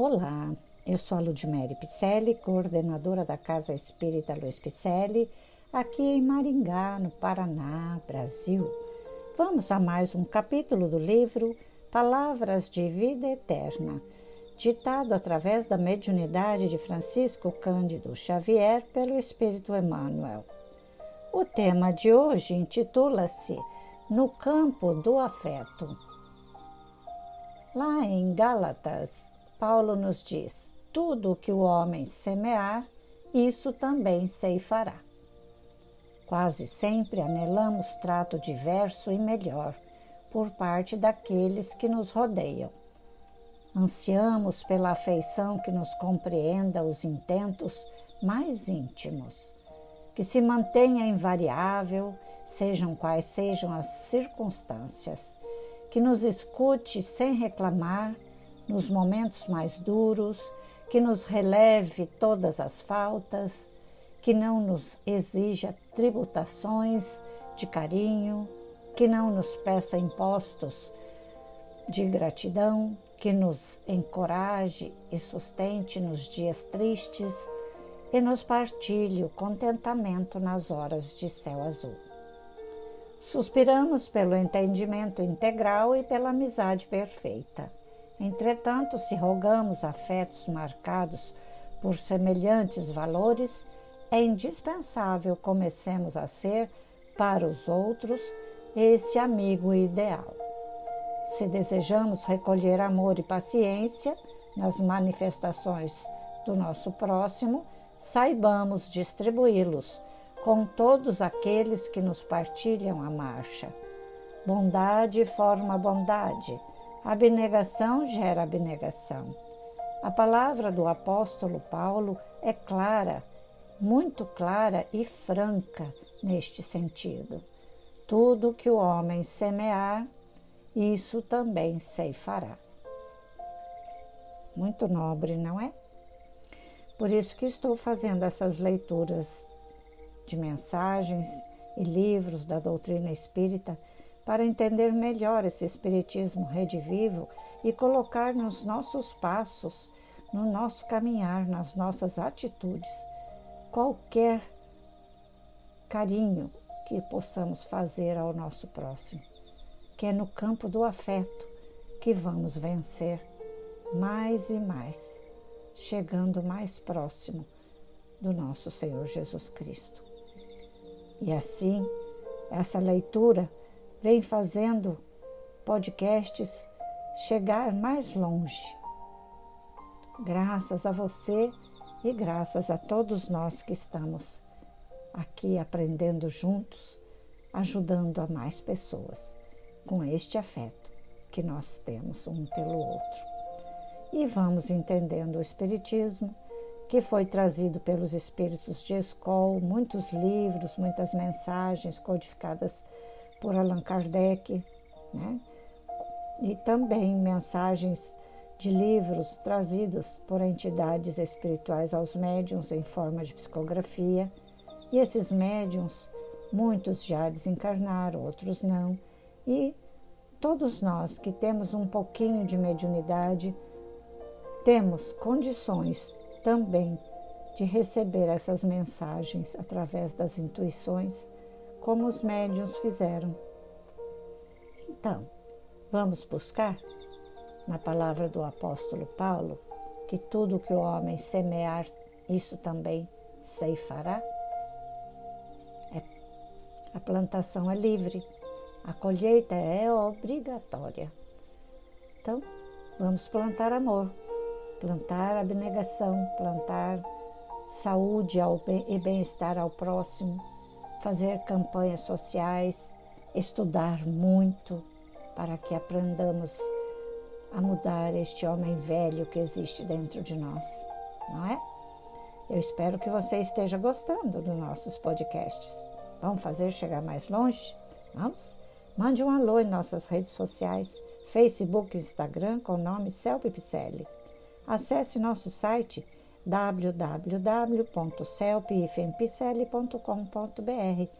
Olá, eu sou a Ludmere Picelli, coordenadora da Casa Espírita Luiz Picelli, aqui em Maringá, no Paraná, Brasil. Vamos a mais um capítulo do livro Palavras de Vida Eterna, ditado através da mediunidade de Francisco Cândido Xavier pelo Espírito Emmanuel. O tema de hoje intitula-se No Campo do Afeto. Lá em Gálatas, Paulo nos diz: tudo o que o homem semear, isso também ceifará. Quase sempre anelamos trato diverso e melhor por parte daqueles que nos rodeiam. Ansiamos pela afeição que nos compreenda os intentos mais íntimos, que se mantenha invariável, sejam quais sejam as circunstâncias, que nos escute sem reclamar nos momentos mais duros, que nos releve todas as faltas, que não nos exija tributações de carinho, que não nos peça impostos de gratidão, que nos encoraje e sustente nos dias tristes e nos partilhe o contentamento nas horas de céu azul. Suspiramos pelo entendimento integral e pela amizade perfeita. Entretanto, se rogamos afetos marcados por semelhantes valores, é indispensável comecemos a ser, para os outros, esse amigo ideal. Se desejamos recolher amor e paciência nas manifestações do nosso próximo, saibamos distribuí-los com todos aqueles que nos partilham a marcha. Bondade forma bondade Abnegação gera abnegação. A palavra do apóstolo Paulo é clara, muito clara e franca neste sentido. Tudo que o homem semear, isso também ceifará. Muito nobre, não é? Por isso que estou fazendo essas leituras de mensagens e livros da doutrina espírita para entender melhor esse Espiritismo redivivo e colocar nos nossos passos, no nosso caminhar, nas nossas atitudes, qualquer carinho que possamos fazer ao nosso próximo, que é no campo do afeto que vamos vencer mais e mais, chegando mais próximo do nosso Senhor Jesus Cristo. E assim, essa leitura vem fazendo podcasts chegar mais longe. Graças a você e graças a todos nós que estamos aqui aprendendo juntos, ajudando a mais pessoas com este afeto que nós temos um pelo outro. E vamos entendendo o Espiritismo, que foi trazido pelos espíritos de escola, muitos livros, muitas mensagens codificadas por Allan Kardec, né? e também mensagens de livros trazidos por entidades espirituais aos médiums em forma de psicografia. E esses médiums, muitos já desencarnaram, outros não. E todos nós que temos um pouquinho de mediunidade, temos condições também de receber essas mensagens através das intuições como os médiuns fizeram. Então, vamos buscar na palavra do apóstolo Paulo que tudo que o homem semear, isso também ceifará? É, a plantação é livre, a colheita é obrigatória. Então, vamos plantar amor, plantar abnegação, plantar saúde e bem-estar ao próximo fazer campanhas sociais, estudar muito para que aprendamos a mudar este homem velho que existe dentro de nós, não é? Eu espero que você esteja gostando dos nossos podcasts. Vamos fazer chegar mais longe? Vamos? Mande um alô em nossas redes sociais, Facebook e Instagram com o nome Celpe Picelli. Acesse nosso site www.celpifempicelli.com.br,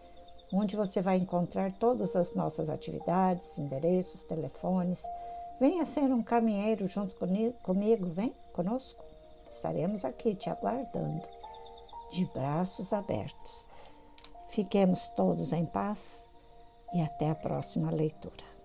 onde você vai encontrar todas as nossas atividades, endereços, telefones, Venha ser um caminheiro junto comigo, vem conosco. Estaremos aqui te aguardando, de braços abertos. Fiquemos todos em paz e até a próxima leitura.